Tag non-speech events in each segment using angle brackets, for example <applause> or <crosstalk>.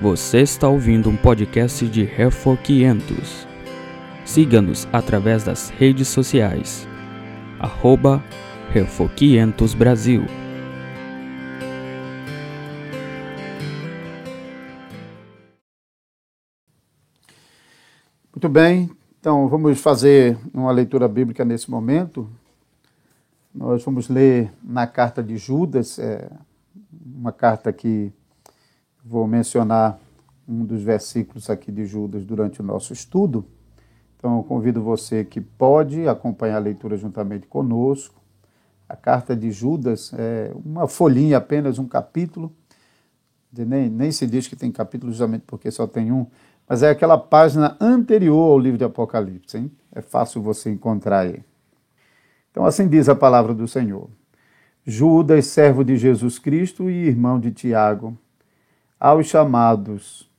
Você está ouvindo um podcast de Refor 500. Siga-nos através das redes sociais. Arroba Refor 500 Brasil. Muito bem, então vamos fazer uma leitura bíblica nesse momento. Nós vamos ler na carta de Judas, é uma carta que Vou mencionar um dos versículos aqui de Judas durante o nosso estudo. Então, eu convido você que pode acompanhar a leitura juntamente conosco. A carta de Judas é uma folhinha, apenas um capítulo. Nem, nem se diz que tem capítulo justamente porque só tem um, mas é aquela página anterior ao livro de Apocalipse. Hein? É fácil você encontrar aí. Então, assim diz a palavra do Senhor. Judas, servo de Jesus Cristo e irmão de Tiago, aos chamados,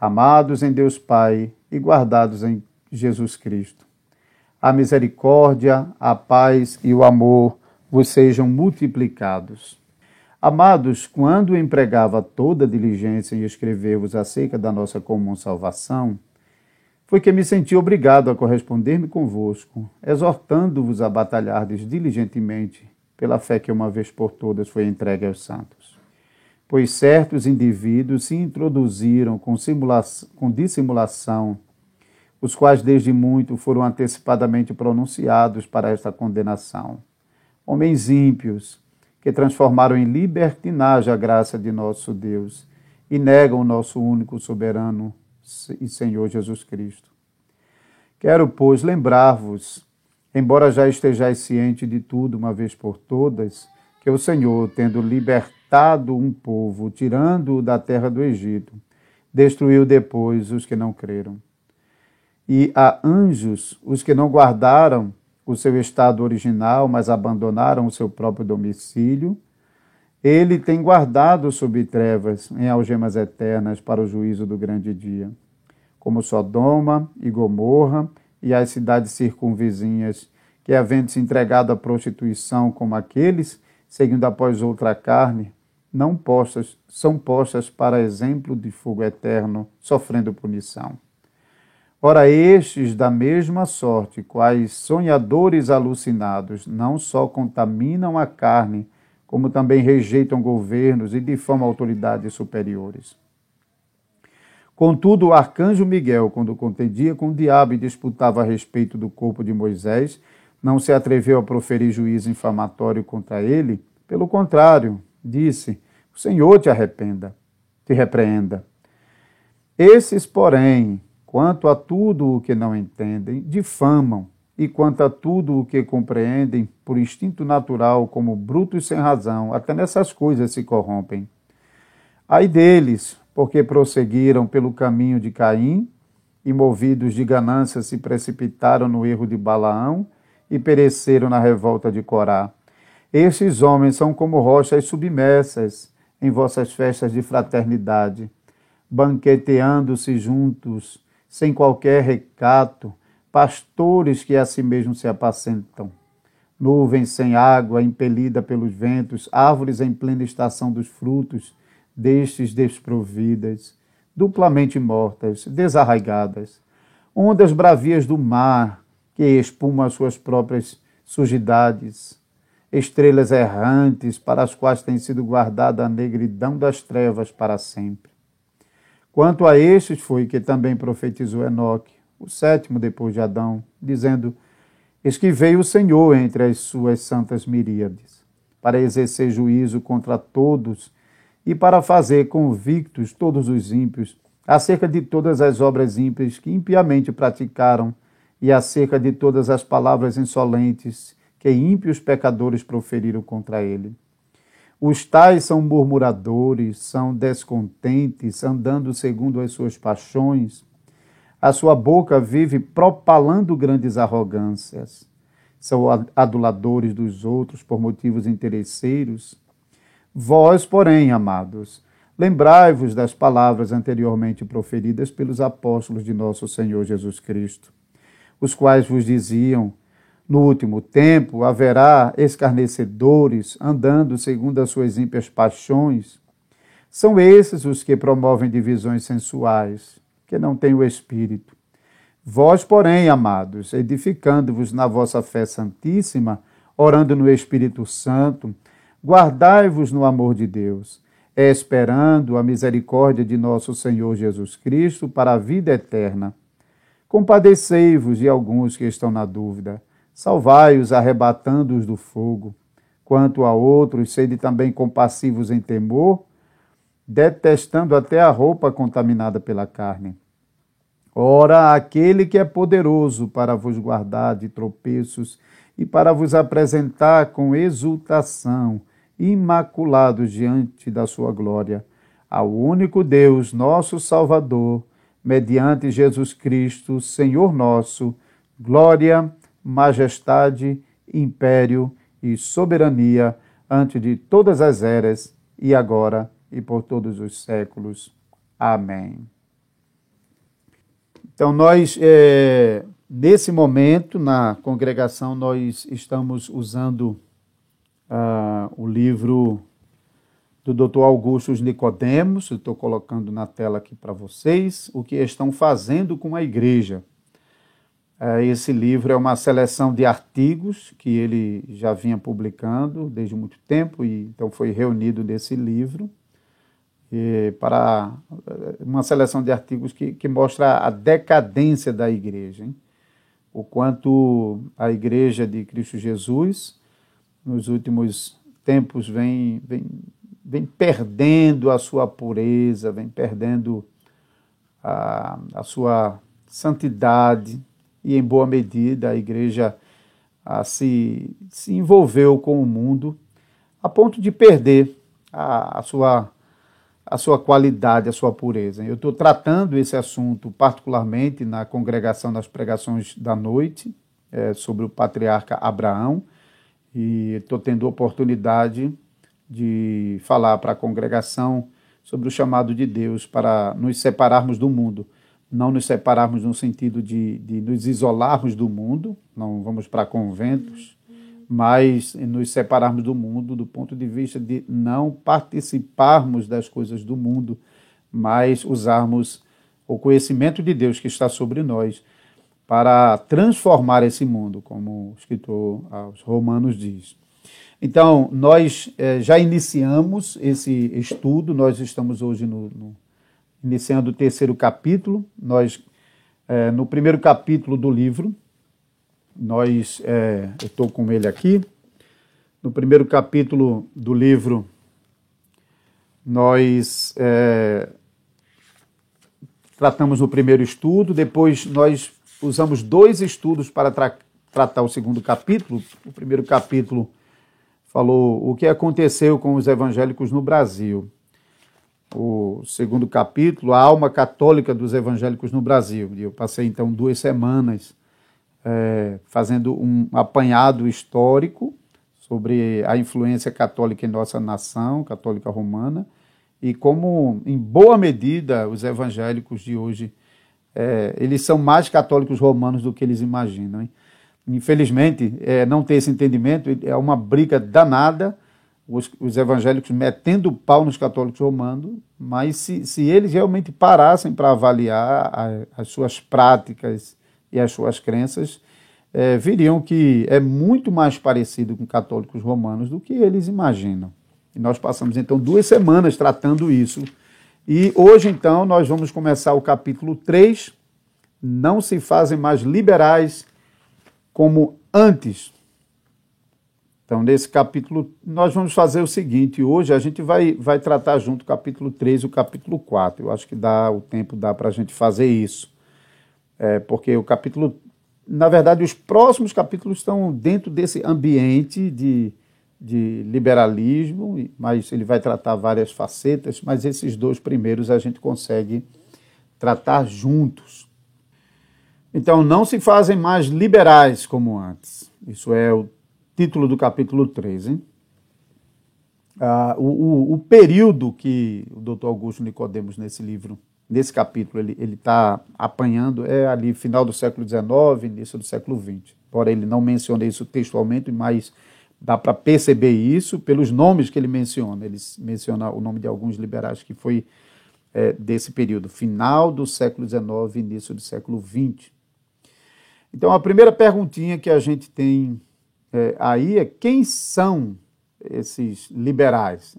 amados em Deus Pai e guardados em Jesus Cristo. A misericórdia, a paz e o amor vos sejam multiplicados. Amados, quando empregava toda diligência em escrever-vos acerca da nossa comum salvação, foi que me senti obrigado a corresponder-me convosco, exortando-vos a batalhardes diligentemente pela fé que uma vez por todas foi entregue aos santos pois certos indivíduos se introduziram com, com dissimulação, os quais desde muito foram antecipadamente pronunciados para esta condenação. Homens ímpios, que transformaram em libertinagem a graça de nosso Deus e negam o nosso único soberano e Senhor Jesus Cristo. Quero, pois, lembrar-vos, embora já estejais ciente de tudo uma vez por todas, que o Senhor, tendo libertado, libertado um povo, tirando-o da terra do Egito, destruiu depois os que não creram. E a anjos, os que não guardaram o seu estado original, mas abandonaram o seu próprio domicílio, ele tem guardado sob trevas, em algemas eternas, para o juízo do grande dia. Como Sodoma e Gomorra e as cidades circunvizinhas, que, havendo se entregado à prostituição como aqueles, seguindo após outra carne, não postas, são postas para exemplo de fogo eterno, sofrendo punição. Ora, estes, da mesma sorte, quais sonhadores alucinados, não só contaminam a carne, como também rejeitam governos e difamam autoridades superiores. Contudo, o arcanjo Miguel, quando contendia com o diabo e disputava a respeito do corpo de Moisés, não se atreveu a proferir juízo infamatório contra ele, pelo contrário, disse: O Senhor te arrependa, te repreenda. Esses, porém, quanto a tudo o que não entendem, difamam, e quanto a tudo o que compreendem por instinto natural, como brutos sem razão, até nessas coisas se corrompem. Ai deles, porque prosseguiram pelo caminho de Caim, e movidos de ganância se precipitaram no erro de Balaão e pereceram na revolta de Corá. Estes homens são como rochas submersas em vossas festas de fraternidade, banqueteando-se juntos, sem qualquer recato, pastores que a si mesmos se apacentam. Nuvens sem água, impelida pelos ventos, árvores em plena estação dos frutos, destes desprovidas, duplamente mortas, desarraigadas. Ondas bravias do mar, que espumam as suas próprias sujidades, estrelas errantes para as quais tem sido guardada a negridão das trevas para sempre. Quanto a estes foi que também profetizou Enoque, o sétimo depois de Adão, dizendo: Eis que veio o Senhor entre as suas santas miríades, para exercer juízo contra todos e para fazer convictos todos os ímpios acerca de todas as obras ímpias que impiamente praticaram e acerca de todas as palavras insolentes que ímpios pecadores proferiram contra ele. Os tais são murmuradores, são descontentes, andando segundo as suas paixões. A sua boca vive propalando grandes arrogâncias. São aduladores dos outros por motivos interesseiros. Vós, porém, amados, lembrai-vos das palavras anteriormente proferidas pelos apóstolos de nosso Senhor Jesus Cristo, os quais vos diziam: no último tempo haverá escarnecedores andando segundo as suas ímpias paixões, São esses os que promovem divisões sensuais, que não têm o Espírito. Vós, porém, amados, edificando-vos na vossa fé santíssima, orando no Espírito Santo, guardai-vos no amor de Deus, esperando a misericórdia de nosso Senhor Jesus Cristo para a vida eterna. Compadecei-vos de alguns que estão na dúvida, salvai-os arrebatando-os do fogo. Quanto a outros, sede também compassivos em temor, detestando até a roupa contaminada pela carne. Ora, aquele que é poderoso para vos guardar de tropeços e para vos apresentar com exultação, imaculados diante da sua glória, ao único Deus, nosso Salvador, mediante Jesus Cristo, Senhor nosso, glória, majestade, império e soberania ante de todas as eras e agora e por todos os séculos. Amém. Então, nós, é, nesse momento, na congregação, nós estamos usando uh, o livro do Dr. Augusto Nicodemos, estou colocando na tela aqui para vocês, o que estão fazendo com a igreja. Uh, esse livro é uma seleção de artigos que ele já vinha publicando desde muito tempo, e então foi reunido nesse livro para eh, uma seleção de artigos que, que mostra a decadência da igreja. Hein? O quanto a igreja de Cristo Jesus, nos últimos tempos, vem, vem, vem perdendo a sua pureza, vem perdendo a, a sua santidade, e em boa medida a igreja se, se envolveu com o mundo a ponto de perder a, a sua a sua qualidade, a sua pureza. Eu estou tratando esse assunto particularmente na congregação das pregações da noite, é, sobre o patriarca Abraão, e estou tendo oportunidade de falar para a congregação sobre o chamado de Deus para nos separarmos do mundo. Não nos separarmos no sentido de, de nos isolarmos do mundo, não vamos para conventos, mas nos separarmos do mundo do ponto de vista de não participarmos das coisas do mundo, mas usarmos o conhecimento de Deus que está sobre nós para transformar esse mundo, como o escritor aos Romanos diz. Então, nós eh, já iniciamos esse estudo, nós estamos hoje no, no iniciando o terceiro capítulo, nós, eh, no primeiro capítulo do livro, nós, é, eu estou com ele aqui. No primeiro capítulo do livro, nós é, tratamos o primeiro estudo, depois nós usamos dois estudos para tra tratar o segundo capítulo. O primeiro capítulo falou o que aconteceu com os evangélicos no Brasil. O segundo capítulo, a alma católica dos evangélicos no Brasil. E eu passei então duas semanas é, fazendo um apanhado histórico sobre a influência católica em nossa nação, católica romana, e como, em boa medida, os evangélicos de hoje, é, eles são mais católicos romanos do que eles imaginam. Hein? Infelizmente, é, não ter esse entendimento é uma briga danada, os, os evangélicos metendo o pau nos católicos romanos, mas se, se eles realmente parassem para avaliar a, as suas práticas e as suas crenças, é, viriam que é muito mais parecido com católicos romanos do que eles imaginam. E nós passamos então duas semanas tratando isso. E hoje, então, nós vamos começar o capítulo 3. Não se fazem mais liberais como antes. Então, nesse capítulo, nós vamos fazer o seguinte: hoje a gente vai, vai tratar junto o capítulo 3 e o capítulo 4. Eu acho que dá o tempo dá para a gente fazer isso é, porque o capítulo, na verdade, os próximos capítulos estão dentro desse ambiente de, de liberalismo, mas ele vai tratar várias facetas, mas esses dois primeiros a gente consegue tratar juntos. Então, não se fazem mais liberais como antes. Isso é o título do capítulo 3. Hein? Ah, o, o, o, período que o doutor Augusto Nicodemos, nesse livro, nesse capítulo ele está apanhando é ali final do século XIX, início do século XX. Embora ele não mencione isso textualmente, mas dá para perceber isso pelos nomes que ele menciona. Ele menciona o nome de alguns liberais que foi é, desse período, final do século XIX, início do século XX. Então, a primeira perguntinha que a gente tem é, aí é quem são esses liberais?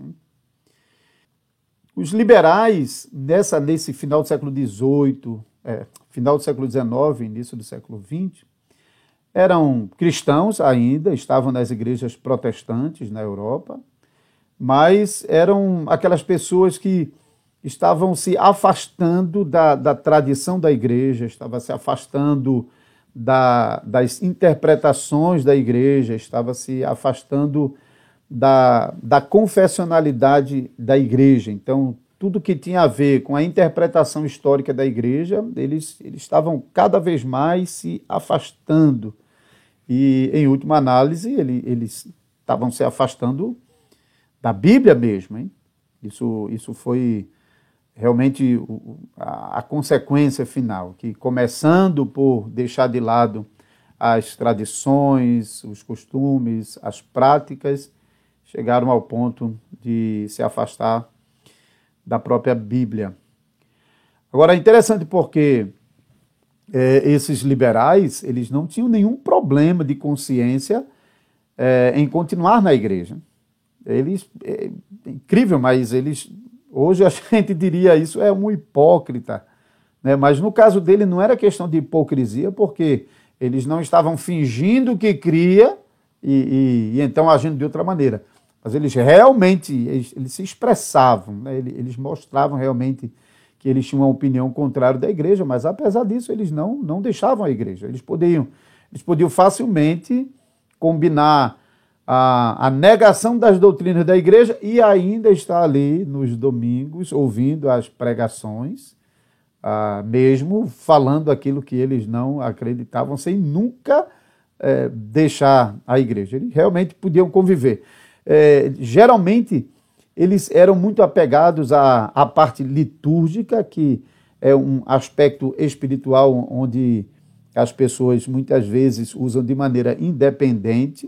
Os liberais, nessa, nesse final do século XVIII, é, final do século XIX, início do século XX, eram cristãos ainda, estavam nas igrejas protestantes na Europa, mas eram aquelas pessoas que estavam se afastando da, da tradição da igreja, estavam se afastando da, das interpretações da igreja, estava se afastando da, da confessionalidade da igreja. Então, tudo que tinha a ver com a interpretação histórica da igreja, eles, eles estavam cada vez mais se afastando. E, em última análise, ele, eles estavam se afastando da Bíblia mesmo. Hein? Isso, isso foi realmente a, consequência final, que começando por deixar de lado as tradições, os costumes, as práticas, chegaram ao ponto de se afastar da própria Bíblia. Agora é interessante porque é, esses liberais eles não tinham nenhum problema de consciência é, em continuar na igreja. Eles é, é incrível, mas eles Hoje a <laughs> gente diria isso é um hipócrita, né? mas no caso dele não era questão de hipocrisia, porque eles não estavam fingindo que cria e, e, e então agindo de outra maneira. Mas eles realmente eles, eles se expressavam, né? eles, eles, mostravam realmente que eles tinham uma opinião contrária da igreja, mas apesar disso eles não, não deixavam a igreja. Eles podiam, eles podiam facilmente combinar a, a negação das doutrinas da igreja e ainda está ali nos domingos ouvindo as pregações, ah, mesmo falando aquilo que eles não acreditavam, sem nunca é, deixar a igreja. Eles realmente podiam conviver. É, geralmente, eles eram muito apegados à, à parte litúrgica, que é um aspecto espiritual onde as pessoas muitas vezes usam de maneira independente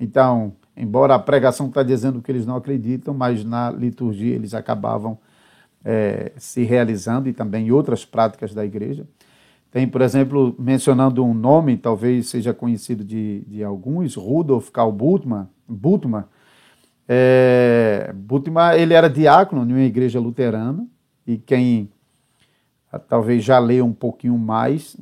então, embora a pregação está dizendo que eles não acreditam, mas na liturgia eles acabavam é, se realizando e também outras práticas da igreja. Tem, por exemplo, mencionando um nome, talvez seja conhecido de, de alguns, Rudolf Karl Bultmann. Bultmann, é, ele era diácono em uma igreja luterana e quem ah, talvez já leu um pouquinho mais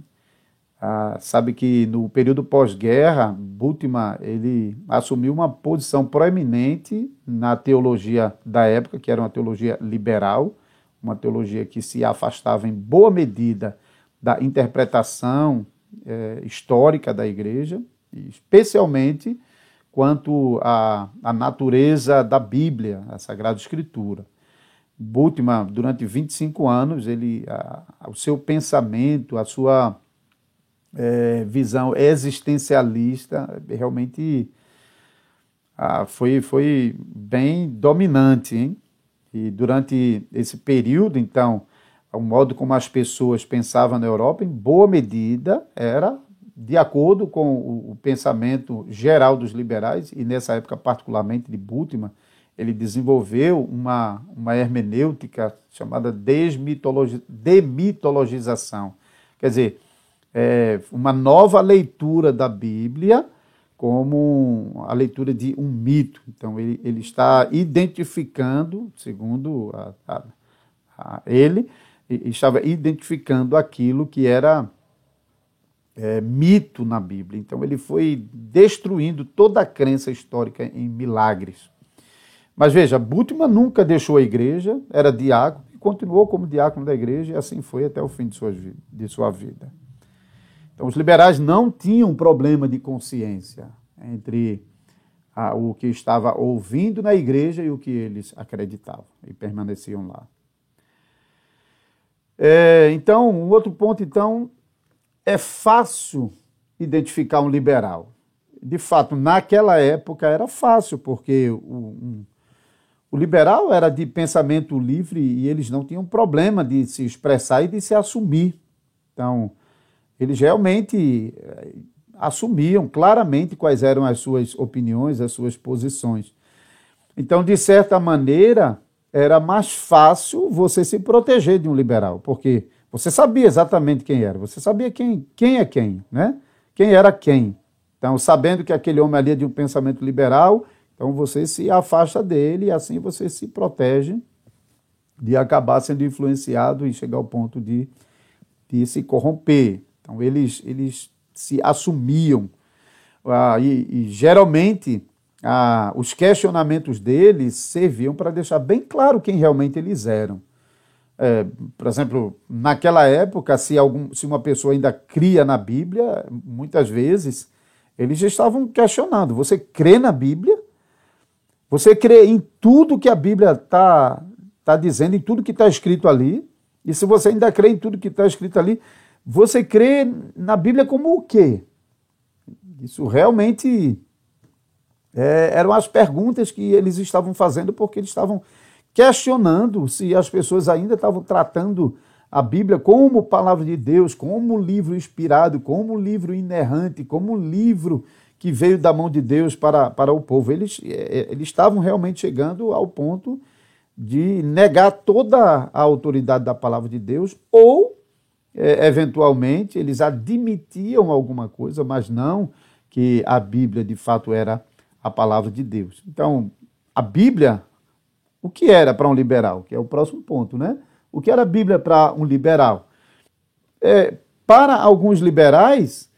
ah, sabe que no período pós-guerra, Bultmann ele assumiu uma posição proeminente na teologia da época, que era uma teologia liberal, uma teologia que se afastava em boa medida da interpretação eh, histórica da igreja, especialmente quanto à, à natureza da Bíblia, a Sagrada Escritura. Bultmann, durante 25 anos, ele, a, o seu pensamento, a sua é, visão existencialista realmente ah, foi, foi bem dominante. Hein? E durante esse período, então, o modo como as pessoas pensavam na Europa, em boa medida, era de acordo com o, o pensamento geral dos liberais, e nessa época, particularmente de Bultmann, ele desenvolveu uma, uma hermenêutica chamada desmitologi demitologização. Quer dizer, é, uma nova leitura da Bíblia como a leitura de um mito. Então, ele, ele está identificando, segundo a, a, a ele, estava identificando aquilo que era é, mito na Bíblia. Então, ele foi destruindo toda a crença histórica em milagres. Mas veja, Bultmann nunca deixou a igreja, era diácono, e continuou como diácono da igreja, e assim foi até o fim de sua, de sua vida. Então, os liberais não tinham problema de consciência entre ah, o que estava ouvindo na igreja e o que eles acreditavam e permaneciam lá. É, então, um outro ponto, então, é fácil identificar um liberal. De fato, naquela época era fácil, porque o, um, o liberal era de pensamento livre e eles não tinham problema de se expressar e de se assumir. Então, eles realmente, assumiam claramente quais eram as suas opiniões, as suas posições. Então, de certa maneira, era mais fácil você se proteger de um liberal, porque você sabia exatamente quem era, você sabia quem, quem é quem, né? Quem era quem. Então, sabendo que aquele homem ali é de um pensamento liberal, então você se afasta dele e assim você se protege de acabar sendo influenciado e chegar ao ponto de, de se corromper. Então, eles, eles se assumiam. Ah, e, e, geralmente ah, os questionamentos deles serviam para deixar bem claro quem realmente eles eram. É, por exemplo, naquela época, se, algum, se uma pessoa ainda cria na Bíblia, muitas vezes eles estavam questionando: você crê na Bíblia? Você crê em tudo que a Bíblia está tá dizendo, em tudo que está escrito ali? E se você ainda crê em tudo que está escrito ali, você crê na Bíblia como o quê? Isso realmente é, eram as perguntas que eles estavam fazendo porque eles estavam questionando se as pessoas ainda estavam tratando a Bíblia como palavra de Deus, como livro inspirado, como livro inerrante, como livro que veio da mão de Deus para, para o povo. Eles, é, é, eles estavam realmente chegando ao ponto de negar toda a autoridade da palavra de Deus ou eventualmente eles admitiam alguma coisa, mas não que a Bíblia de fato era a palavra de Deus. Então, a Bíblia, o que era para um liberal? Que é o próximo ponto, né? O que era a Bíblia para um liberal? É, para alguns liberais,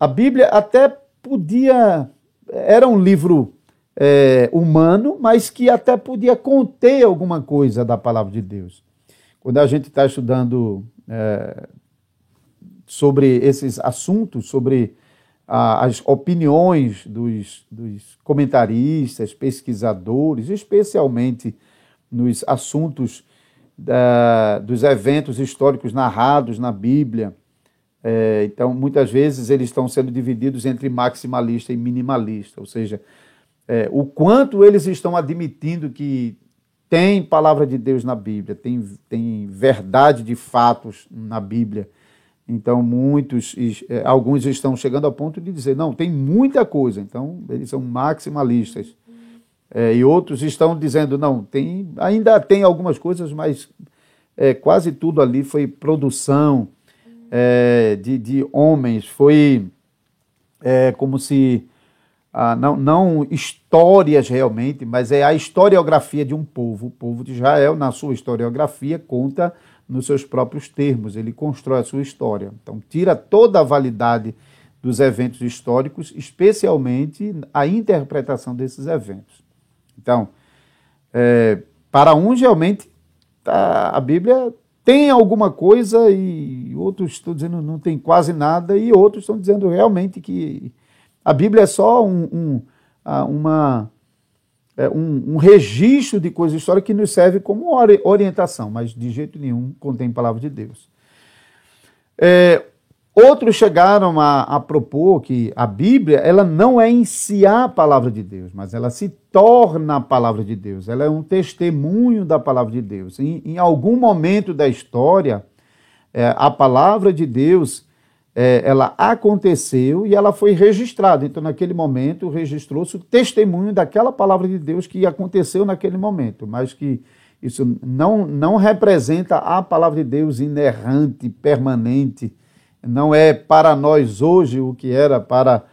a Bíblia até podia. Era um livro é, humano, mas que até podia conter alguma coisa da palavra de Deus. Quando a gente está estudando é, sobre esses assuntos, sobre a, as opiniões dos, dos comentaristas, pesquisadores, especialmente nos assuntos da, dos eventos históricos narrados na Bíblia. É, então, muitas vezes eles estão sendo divididos entre maximalista e minimalista, ou seja, é, o quanto eles estão admitindo que tem palavra de Deus na Bíblia, tem, tem verdade de fatos na Bíblia. Então, muitos, é, alguns estão chegando ao ponto de dizer, não, tem muita coisa. Então, eles são maximalistas. É, e outros estão dizendo, não, tem, ainda tem algumas coisas, mas é, quase tudo ali foi produção é, de, de homens, foi é, como se ah, não, não histórias realmente, mas é a historiografia de um povo. O povo de Israel, na sua historiografia, conta nos seus próprios termos, ele constrói a sua história. Então, tira toda a validade dos eventos históricos, especialmente a interpretação desses eventos. Então, é, para uns, realmente, tá, a Bíblia tem alguma coisa e outros estão dizendo não tem quase nada, e outros estão dizendo realmente que a Bíblia é só um, um, uma, é, um, um, registro de coisas históricas que nos serve como orientação, mas de jeito nenhum contém palavra de Deus. É, outros chegaram a, a, propor que a Bíblia ela não é em si a palavra de Deus, mas ela se torna a palavra de Deus. Ela é um testemunho da palavra de Deus. Em, em algum momento da história, é, a palavra de Deus é, ela aconteceu e ela foi registrada. Então, naquele momento, registrou-se o testemunho daquela palavra de Deus que aconteceu naquele momento, mas que isso não, não representa a palavra de Deus inerrante, permanente. Não é para nós hoje o que era para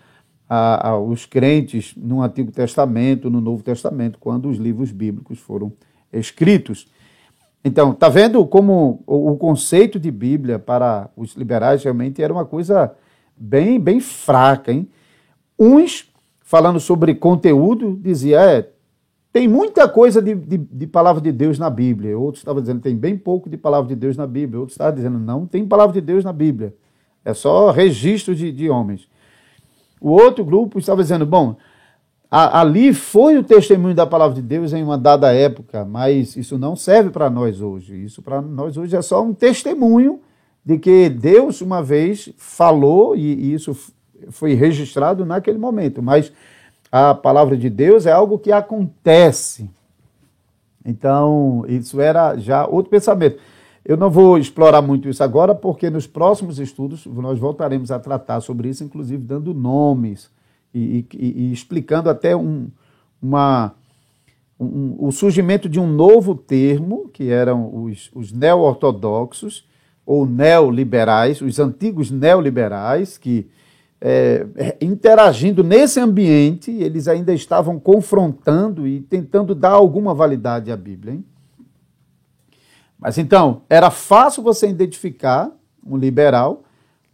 a, a, os crentes no Antigo Testamento, no Novo Testamento, quando os livros bíblicos foram escritos. Então, está vendo como o conceito de Bíblia para os liberais realmente era uma coisa bem, bem fraca, hein? Uns, falando sobre conteúdo, dizia, é, tem muita coisa de, de, de, palavra de Deus na Bíblia. Outros estavam dizendo, tem bem pouco de palavra de Deus na Bíblia. Outros estavam dizendo, não tem palavra de Deus na Bíblia. É só registro de, de homens. O outro grupo estava dizendo, bom, ali foi o testemunho da palavra de Deus em uma dada época, mas isso não serve para nós hoje. Isso para nós hoje é só um testemunho de que Deus uma vez falou e isso foi registrado naquele momento, mas a palavra de Deus é algo que acontece. Então, isso era já outro pensamento. Eu não vou explorar muito isso agora, porque nos próximos estudos nós voltaremos a tratar sobre isso, inclusive dando nomes e, e, explicando até um, uma, um, o surgimento de um novo termo, que eram os, os neo-ortodoxos ou neoliberais, os antigos neoliberais, que é, é, interagindo nesse ambiente, eles ainda estavam confrontando e tentando dar alguma validade à Bíblia. Hein? Mas então, era fácil você identificar um liberal,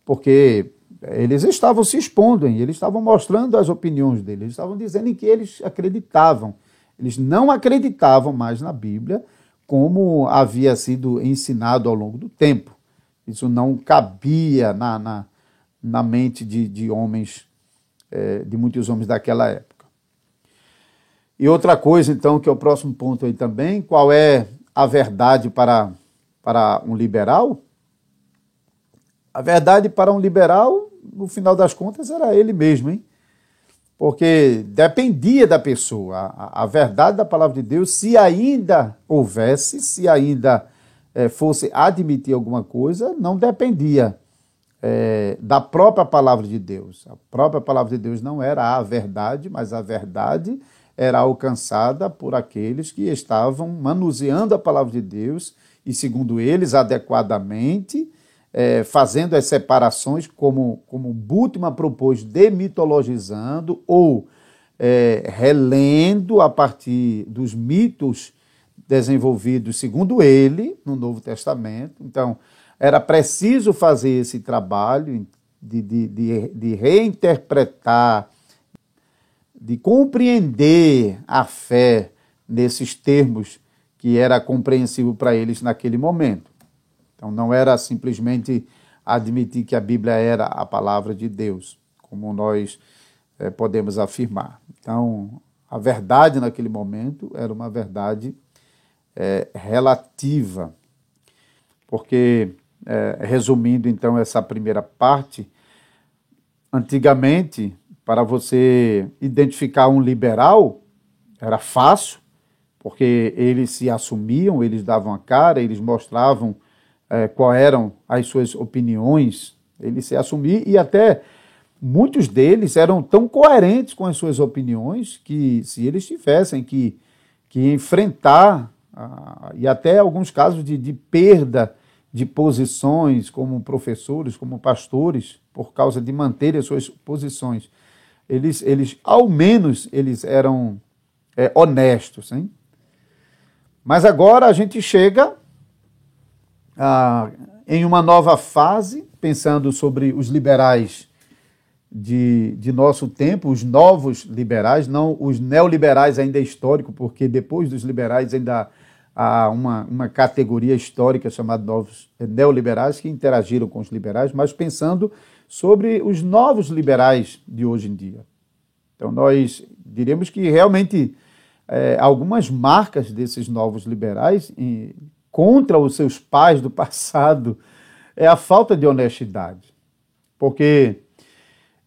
porque eles estavam se expondo, hein? eles estavam mostrando as opiniões deles, eles estavam dizendo em que eles acreditavam. Eles não acreditavam mais na Bíblia como havia sido ensinado ao longo do tempo. Isso não cabia na, na, na mente de, de homens, é, de muitos homens daquela época. E outra coisa, então, que é o próximo ponto aí também, qual é a verdade para, para um liberal? A verdade para um liberal, no final das contas, era ele mesmo, hein? Porque dependia da pessoa. A, a verdade da palavra de Deus, se ainda houvesse, se ainda é, fosse admitir alguma coisa, não dependia é, da própria palavra de Deus. A própria palavra de Deus não era a verdade, mas a verdade era alcançada por aqueles que estavam manuseando a palavra de Deus e, segundo eles, adequadamente, é, fazendo as separações, como, como Bultmann propôs, demitologizando ou é, relendo a partir dos mitos desenvolvidos, segundo ele, no Novo Testamento. Então, era preciso fazer esse trabalho de, de, de, de reinterpretar, de compreender a fé nesses termos que era compreensível para eles naquele momento. Então não era simplesmente admitir que a Bíblia era a palavra de Deus, como nós é, podemos afirmar. Então a verdade naquele momento era uma verdade é, relativa, porque é, resumindo então essa primeira parte, antigamente, para você identificar um liberal, era fácil, porque eles se assumiam, eles davam a cara, eles mostravam é, quais eram as suas opiniões, eles se assumiam e até muitos deles eram tão coerentes com as suas opiniões que se eles tivessem que, que enfrentar, ah, e até alguns casos de, de perda de posições como professores, como pastores, por causa de manter as suas posições. Eles, eles ao menos, eles eram é, honestos. Hein? Mas agora a gente chega ah, em uma nova fase, pensando sobre os liberais de, de nosso tempo, os novos liberais, não os neoliberais ainda é histórico, porque depois dos liberais ainda a uma, uma categoria histórica chamada novos eh, neoliberais que interagiram com os liberais, mas pensando sobre os novos liberais de hoje em dia. Então, nós diríamos que realmente é, algumas marcas desses novos liberais contra os seus pais do <laughs> passado é a falta de honestidade. Porque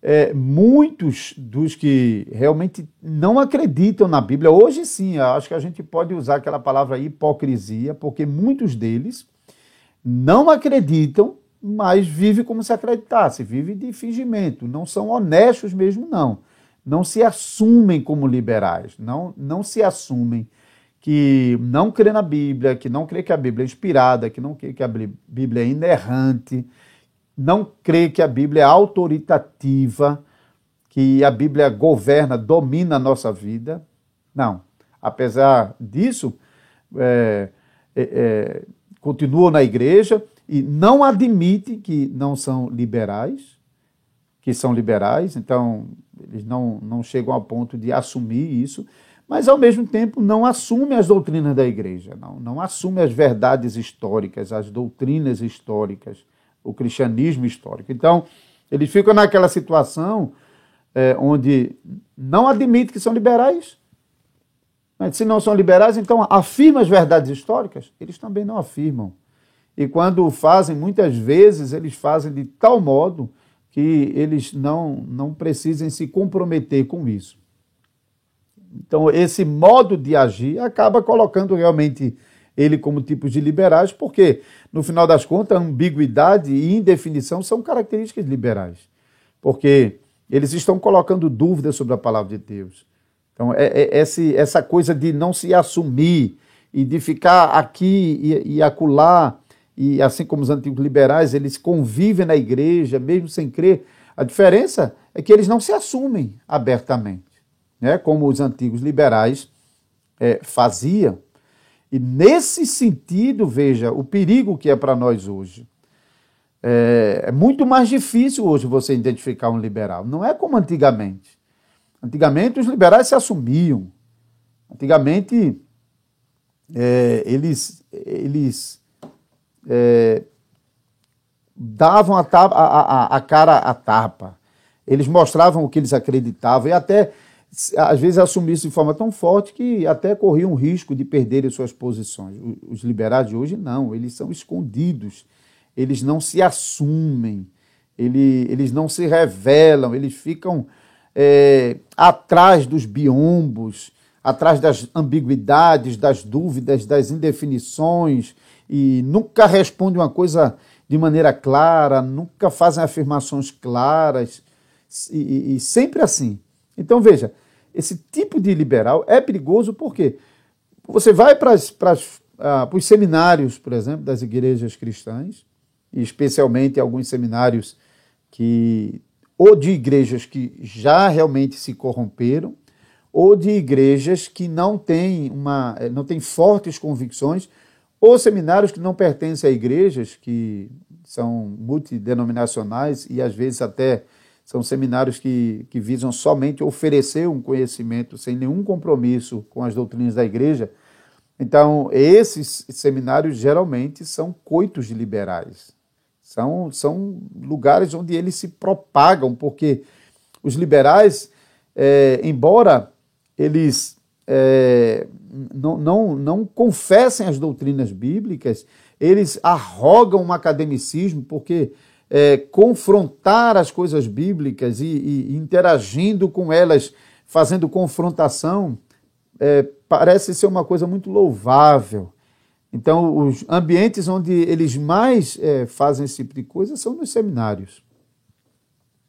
é, muitos dos que realmente não acreditam na Bíblia, hoje sim, acho que a gente pode usar aquela palavra hipocrisia, porque muitos deles não acreditam, mas vivem como se acreditasse, vivem de fingimento, não são honestos mesmo, não. Não se assumem como liberais, não, não se assumem que não crê na Bíblia, que não crê que a Bíblia é inspirada, que não crê que a Bíblia é inerrante, não crê que a Bíblia é autoritativa, que a Bíblia governa, domina a nossa vida. Não. Apesar disso, é, é, é, continuam na igreja e não admitem que não são liberais, que são liberais, então eles não, não chegam a ponto de assumir isso, mas ao mesmo tempo não assumem as doutrinas da igreja, não, não assumem as verdades históricas, as doutrinas históricas o cristianismo histórico. Então, eles ficam naquela situação é, onde não admitem que são liberais. Mas se não são liberais, então afirmam as verdades históricas? Eles também não afirmam. E quando fazem, muitas vezes, eles fazem de tal modo que eles não, não precisem se comprometer com isso. Então, esse modo de agir acaba colocando realmente ele como tipos de liberais, porque, no final das contas, ambiguidade e indefinição são características liberais. Porque eles estão colocando dúvidas sobre a palavra de Deus. Então, é, é, esse, essa coisa de não se assumir e de ficar aqui e, e acolá, e assim como os antigos liberais, eles convivem na igreja, mesmo sem crer. A diferença é que eles não se assumem abertamente, né? como os antigos liberais é, faziam. E nesse sentido, veja, o perigo que é para nós hoje. É, é, muito mais difícil hoje você identificar um liberal. Não é como antigamente. Antigamente os liberais se assumiam. Antigamente é, eles, eles é, davam a, tapa, a, a, a cara à tapa. Eles mostravam o que eles acreditavam e até às vezes assumissem de forma tão forte que até corriam o risco de perderem suas posições. Os liberais de hoje não, eles são escondidos, eles não se assumem, eles, eles não se revelam, eles ficam é, atrás dos biombos, atrás das ambiguidades, das dúvidas, das indefinições. E nunca respondem uma coisa de maneira clara, nunca fazem afirmações claras. E, e, e sempre assim. Então veja, esse tipo de liberal é perigoso porque você vai para, ah, os seminários, por exemplo, das igrejas cristãs, e especialmente alguns seminários que ou de igrejas que já realmente se corromperam, ou de igrejas que não têm, uma, não têm fortes convicções, ou seminários que não pertencem a igrejas que são multidenominacionais e às vezes até são seminários que, que visam somente oferecer um conhecimento sem nenhum compromisso com as doutrinas da igreja. Então, esses seminários geralmente são coitos de liberais. São, são lugares onde eles se propagam, porque os liberais, é, embora eles é, não, não, não confessem as doutrinas bíblicas, eles arrogam um academicismo, porque é, confrontar as coisas bíblicas e, e, interagindo com elas, fazendo confrontação, é, parece ser uma coisa muito louvável. Então, os ambientes onde eles mais é, fazem esse tipo de coisa são nos seminários.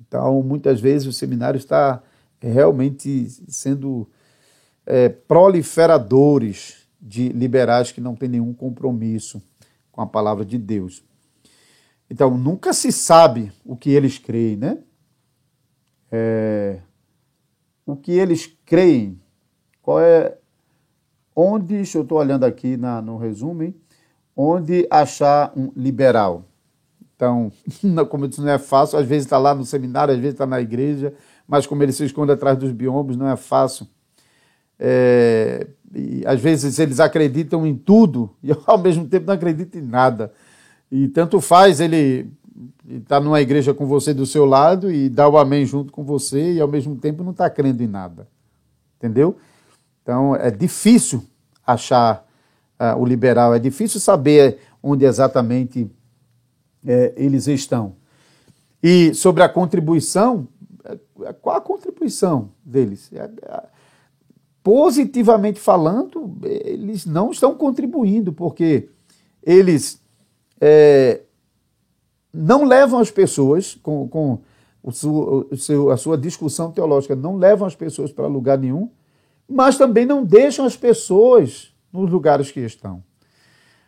Então, muitas vezes o seminário está realmente sendo é, proliferadores de liberais que não têm nenhum compromisso com a palavra de Deus. Então, nunca se sabe o que eles creem, né? É, o que eles creem, qual é. Onde, eu estou olhando aqui na, no resumo, hein? onde achar um liberal. Então, <laughs> como eu disse, não é fácil, às vezes está lá no seminário, às vezes está na igreja, mas como ele se esconde atrás dos biombos, não é fácil. É, às vezes eles acreditam em tudo <laughs> e ao mesmo tempo não acreditam em nada. E tanto faz ele estar tá numa igreja com você do seu lado e dar o amém junto com você e ao mesmo tempo não está crendo em nada. Entendeu? Então é difícil achar uh, o liberal, é difícil saber onde exatamente é, eles estão. E sobre a contribuição, é, qual a contribuição deles? É, é, positivamente falando, eles não estão contribuindo, porque eles é, não levam as pessoas, com, com o seu, o seu, a sua discussão teológica, não levam as pessoas para lugar nenhum, mas também não deixam as pessoas nos lugares que estão.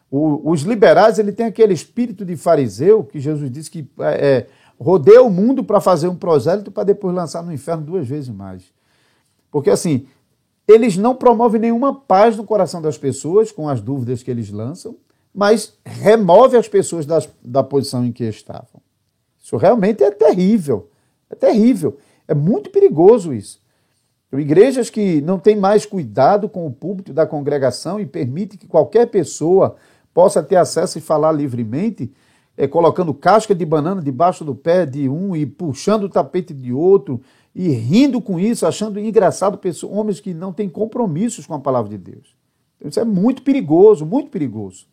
O, os liberais ele tem aquele espírito de fariseu que Jesus disse que é, é rodeia o mundo para fazer um prosélito para depois lançar no inferno duas vezes mais. Porque assim, eles não promovem nenhuma paz no coração das pessoas com as dúvidas que eles lançam, mas remove as pessoas das, da posição em que estavam. Isso realmente é terrível. É terrível. É muito perigoso isso. Igrejas que não têm mais cuidado com o púlpito da congregação e permite que qualquer pessoa possa ter acesso e falar livremente, é, colocando casca de banana debaixo do pé de um e puxando o tapete de outro e rindo com isso, achando engraçado pessoas, homens que não têm compromissos com a palavra de Deus. Então, isso é muito perigoso, muito perigoso.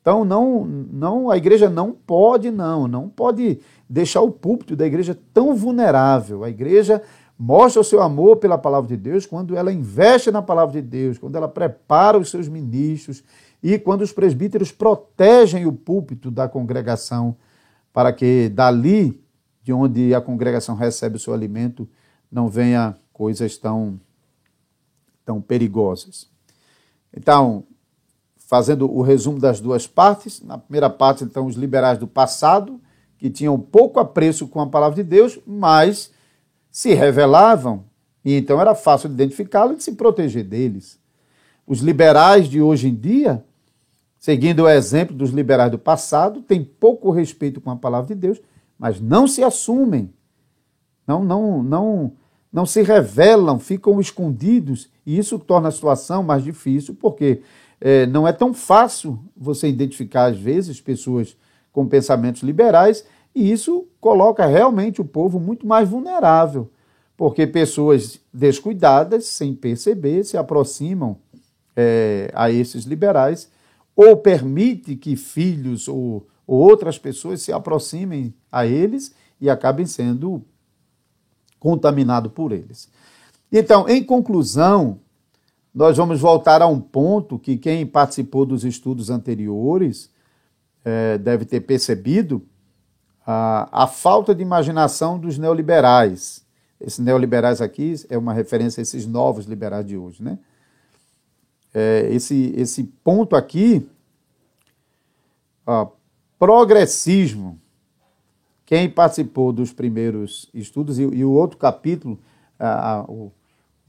Então não, não, a igreja não pode não, não pode deixar o púlpito da igreja tão vulnerável. A igreja mostra o seu amor pela palavra de Deus quando ela investe na palavra de Deus, quando ela prepara os seus ministros e quando os presbíteros protegem o púlpito da congregação para que dali, de onde a congregação recebe o seu alimento, não venha coisas tão, tão perigosas. Então, fazendo o resumo das duas partes, na primeira parte, então, os liberais do passado, que tinham pouco apreço com a palavra de Deus, mas se revelavam, e então era fácil de identificá-los e de se proteger deles. Os liberais de hoje em dia, seguindo o exemplo dos liberais do passado, têm pouco respeito com a palavra de Deus, mas não se assumem, não, não, não, não se revelam, ficam escondidos, e isso torna a situação mais difícil, porque é, não é tão fácil você identificar, às vezes, pessoas com pensamentos liberais, e isso coloca realmente o povo muito mais vulnerável, porque pessoas descuidadas, sem perceber, se aproximam é, a esses liberais, ou permite que filhos ou, ou outras pessoas se aproximem a eles e acabem sendo contaminados por eles. Então, em conclusão, nós vamos voltar a um ponto que quem participou dos estudos anteriores é, deve ter percebido a, a falta de imaginação dos neoliberais. Esses neoliberais aqui é uma referência a esses novos liberais de hoje, né? É, esse, esse ponto aqui, ó, progressismo. Quem participou dos primeiros estudos e, e o outro capítulo, a, a, o,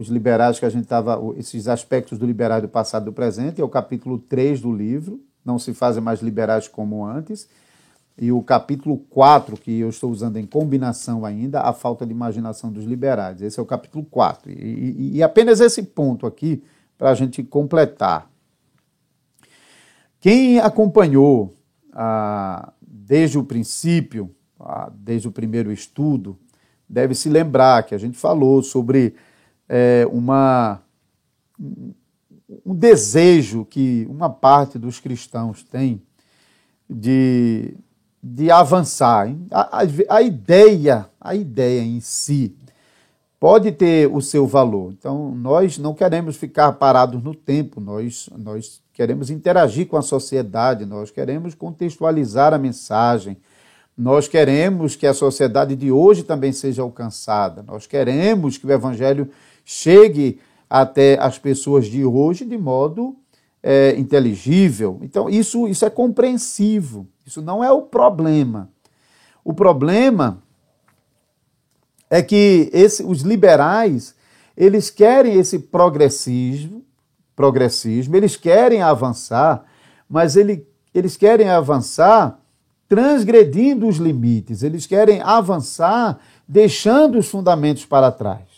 os liberais que a gente estava, esses aspectos do liberal do passado e do presente, é o capítulo 3 do livro, não se fazem mais liberais como antes, e o capítulo 4, que eu estou usando em combinação ainda, a falta de imaginação dos liberais. Esse é o capítulo 4. E, e, e apenas esse ponto aqui, para a gente completar. Quem acompanhou ah, desde o princípio, ah, desde o primeiro estudo, deve se lembrar que a gente falou sobre é, uma, um desejo que uma parte dos cristãos tem de de avançar. A, a, a, ideia, a ideia em si pode ter o seu valor. Então, nós não queremos ficar parados no tempo, nós, nós queremos interagir com a sociedade, nós queremos contextualizar a mensagem, nós queremos que a sociedade de hoje também seja alcançada, nós queremos que o Evangelho chegue até as pessoas de hoje de modo é, inteligível. Então, isso, isso é compreensivo. Isso não é o problema. O problema é que esse, os liberais eles querem esse progressismo, progressismo, eles querem avançar, mas ele, eles querem avançar transgredindo os limites, eles querem avançar deixando os fundamentos para trás.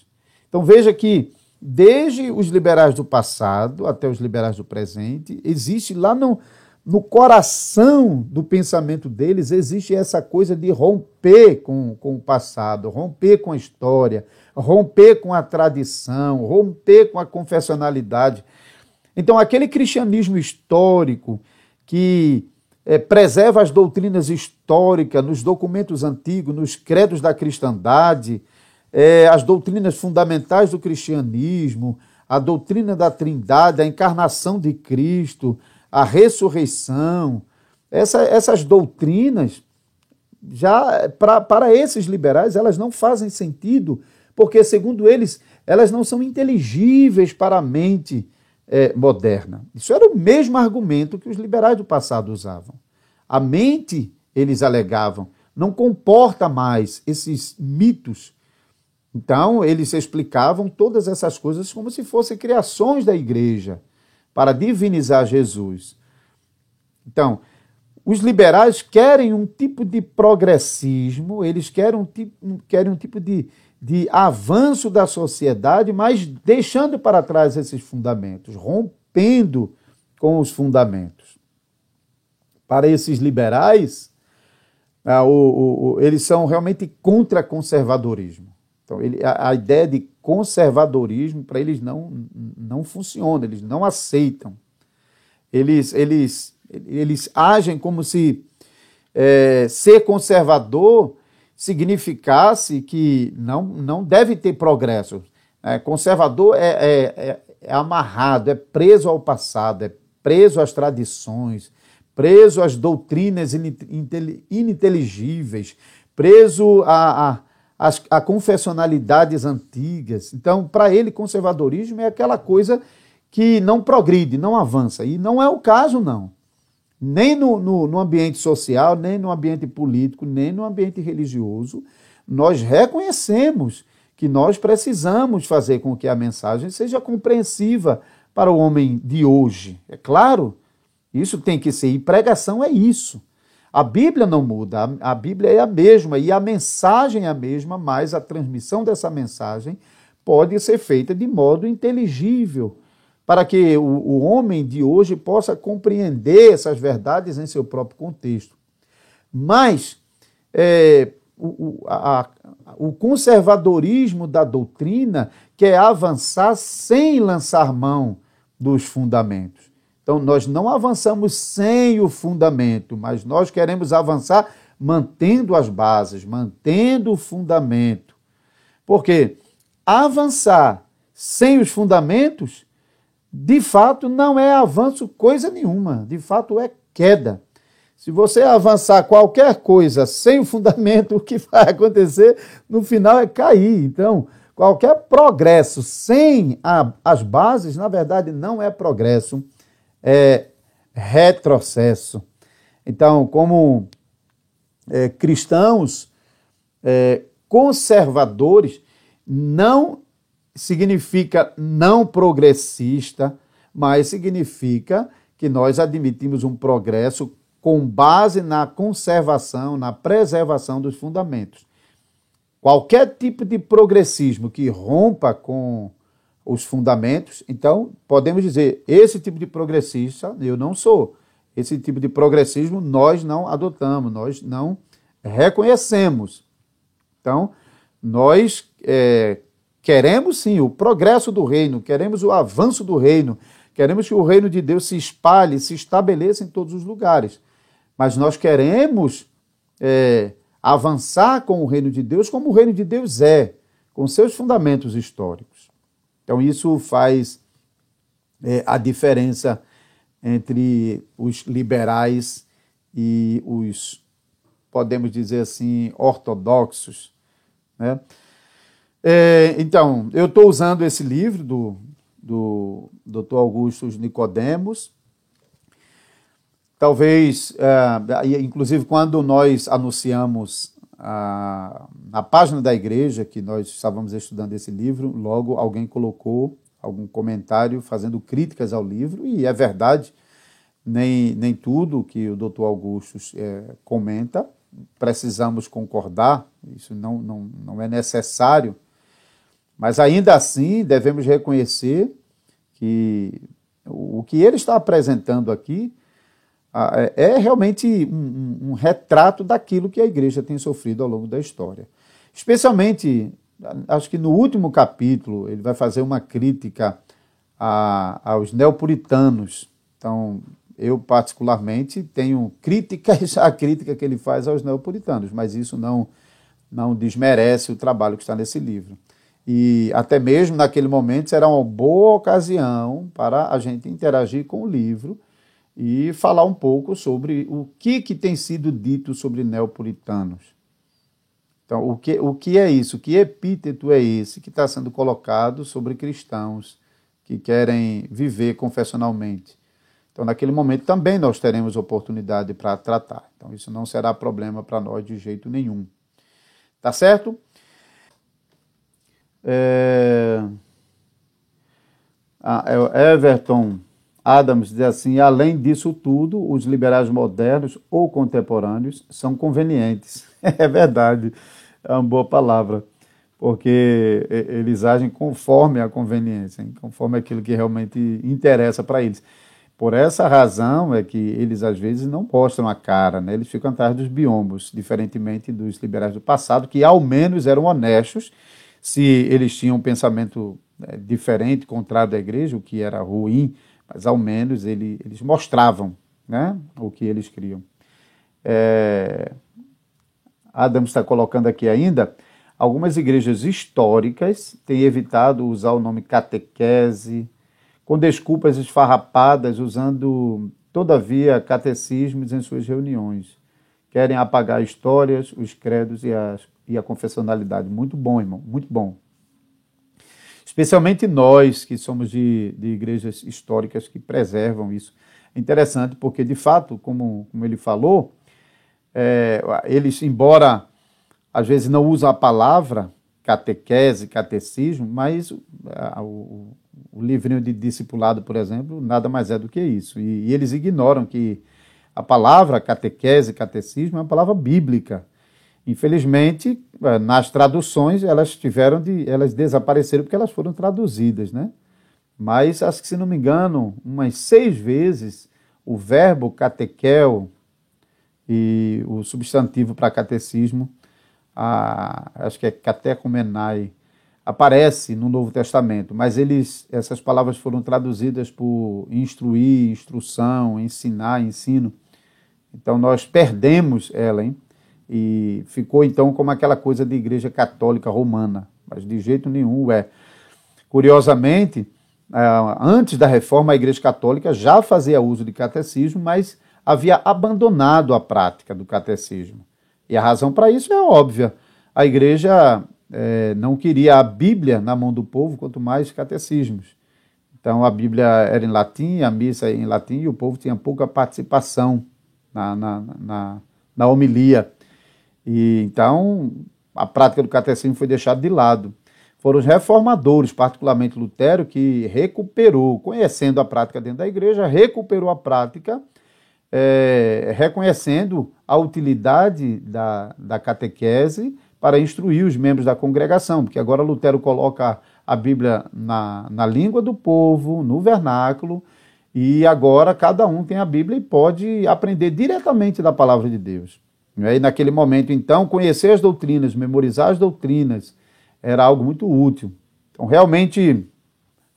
Então veja que desde os liberais do passado até os liberais do presente, existe lá no, no coração do pensamento deles existe essa coisa de romper com, com o passado, romper com a história, romper com a tradição, romper com a confessionalidade. Então, aquele cristianismo histórico que é, preserva as doutrinas históricas nos documentos antigos, nos credos da cristandade, é, as doutrinas fundamentais do cristianismo, a doutrina da trindade, a encarnação de Cristo, a ressurreição, essa, essas doutrinas, já pra, para esses liberais, elas não fazem sentido, porque, segundo eles, elas não são inteligíveis para a mente é, moderna. Isso era o mesmo argumento que os liberais do passado usavam. A mente, eles alegavam, não comporta mais esses mitos. Então, eles explicavam todas essas coisas como se fossem criações da igreja para divinizar Jesus. Então, os liberais querem um tipo de progressismo, eles querem um tipo, querem um tipo de, de avanço da sociedade, mas deixando para trás esses fundamentos, rompendo com os fundamentos. Para esses liberais, ah, eles são realmente contra conservadorismo. Então, ele, a, a ideia de conservadorismo para eles não, não funciona, eles não aceitam. Eles, eles, eles agem como se é, ser conservador significasse que não, não deve ter progresso. É, conservador é, é, é, é amarrado, é preso ao passado, é preso às tradições, preso às doutrinas ininteligíveis, preso a, a, a, a confessionalidades antigas. Então, para ele, conservadorismo é aquela coisa que não progride, não avança. E não é o caso, não. Nem no, no, no ambiente social, nem no ambiente político, nem no ambiente religioso, nós reconhecemos que nós precisamos fazer com que a mensagem seja compreensiva para o homem de hoje. É claro, isso tem que ser. E pregação é isso. A Bíblia não muda, a Bíblia é a mesma e a mensagem é a mesma, mas a transmissão dessa mensagem pode ser feita de modo inteligível, para que o, o homem de hoje possa compreender essas verdades em seu próprio contexto. Mas é, o, a, o conservadorismo da doutrina quer avançar sem lançar mão dos fundamentos. Então, nós não avançamos sem o fundamento, mas nós queremos avançar mantendo as bases, mantendo o fundamento. Porque avançar sem os fundamentos, de fato, não é avanço coisa nenhuma, de fato é queda. Se você avançar qualquer coisa sem o fundamento, <laughs> o que vai acontecer no final é cair. Então, qualquer progresso sem a, as bases, na verdade, não é progresso, é retrocesso. Então, como é, cristãos é, conservadores, não significa não progressista, mas significa que nós admitimos um progresso com base na conservação, na preservação dos fundamentos. Qualquer tipo de progressismo que rompa com os fundamentos, então podemos dizer, esse tipo de progressista eu não sou. Esse tipo de progressismo nós não adotamos, nós não reconhecemos. Então, nós é, queremos sim o progresso do reino, queremos o avanço do reino, queremos que o reino de Deus se espalhe, se estabeleça em todos os lugares mas nós queremos é, avançar com o reino de Deus como o reino de Deus é, com seus fundamentos históricos. Então, isso faz é, a diferença entre os liberais e os, podemos dizer assim, ortodoxos. Né? É, então, eu estou usando esse livro do, do Dr. Augusto Nicodemos, Talvez, é, inclusive, quando nós anunciamos na página da igreja que nós estávamos estudando esse livro, logo alguém colocou algum comentário fazendo críticas ao livro, e é verdade, nem, nem tudo que o doutor Augusto é, comenta precisamos concordar, isso não, não, não é necessário, mas ainda assim devemos reconhecer que o que ele está apresentando aqui é, é realmente um, um, retrato daquilo que a igreja tem sofrido ao longo da história. Especialmente, acho que no último capítulo, ele vai fazer uma crítica a, aos neopuritanos. Então, eu particularmente tenho críticas <laughs> à crítica que ele faz aos neopuritanos, mas isso não, não desmerece o trabalho que está nesse livro. E até mesmo naquele momento será uma boa ocasião para a gente interagir com o livro e falar um pouco sobre o que, que tem sido dito sobre neopuritanos. Então, o que, o que é isso? Que epíteto é esse que está sendo colocado sobre cristãos que querem viver confessionalmente? Então, naquele momento também nós teremos oportunidade para tratar. Então, isso não será problema para nós de jeito nenhum. Tá certo? É... Ah, é Everton Adams diz assim: além disso tudo, os liberais modernos ou contemporâneos são convenientes. <laughs> é verdade, é uma boa palavra, porque eles agem conforme a conveniência, conforme aquilo que realmente interessa para eles. Por essa razão é que eles às vezes não mostram a cara, né? eles ficam atrás dos biombos, diferentemente dos liberais do passado, que ao menos eram honestos se eles tinham um pensamento né, diferente, contrário da igreja, o que era ruim mas ao menos ele, eles mostravam né, o que eles criam. É, Adam está colocando aqui ainda, algumas igrejas históricas têm evitado usar o nome catequese, com desculpas esfarrapadas, usando, todavia, catecismos em suas reuniões. Querem apagar histórias, os credos e, as, e a confessionalidade. Muito bom, irmão, muito bom. Especialmente nós que somos de, de igrejas históricas que preservam isso. É interessante porque, de fato, como, como ele falou, é, eles, embora às vezes não usam a palavra catequese, catecismo, mas a, o, o livrinho de discipulado, por exemplo, nada mais é do que isso. E, e, eles ignoram que a palavra catequese, catecismo é uma palavra bíblica. Infelizmente, é, nas traduções elas tiveram de, elas desapareceram porque elas foram traduzidas, né? Mas acho que se não me engano, umas seis vezes o verbo catequel e o substantivo para catecismo, a, acho que é catecumenai, aparece no Novo Testamento, mas eles, essas palavras foram traduzidas por instruir, instrução, ensinar, ensino. Então nós perdemos ela, hein? E ficou então como aquela coisa de igreja católica romana, mas de jeito nenhum é. Curiosamente, antes da reforma, a igreja católica já fazia uso de catecismo, mas havia abandonado a prática do catecismo. E a razão para isso é óbvia. A igreja é, não queria a Bíblia na mão do povo, quanto mais catecismos. Então a Bíblia era em latim, a missa em latim, e o povo tinha pouca participação na, na, na, na homilia. E então a prática do catecismo foi deixada de lado. Foram os reformadores, particularmente Lutero, que recuperou, conhecendo a prática dentro da igreja, recuperou a prática, é, reconhecendo a utilidade da, da catequese para instruir os membros da congregação, porque agora Lutero coloca a Bíblia na, na língua do povo, no vernáculo, e agora cada um tem a Bíblia e pode aprender diretamente da palavra de Deus. E aí, naquele momento, então, conhecer as doutrinas, memorizar as doutrinas, era algo muito útil. Então, realmente,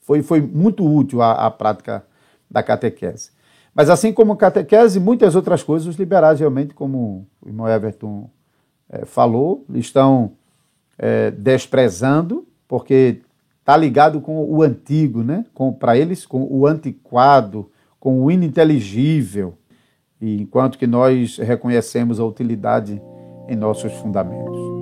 foi, foi muito útil a, a prática da catequese. Mas, assim como catequese, muitas outras coisas, os liberais, realmente, como o irmão Everton é, falou, estão é, desprezando, porque está ligado com o antigo, né? para eles, com o antiquado, com o ininteligível, e enquanto que nós reconhecemos a utilidade em nossos fundamentos.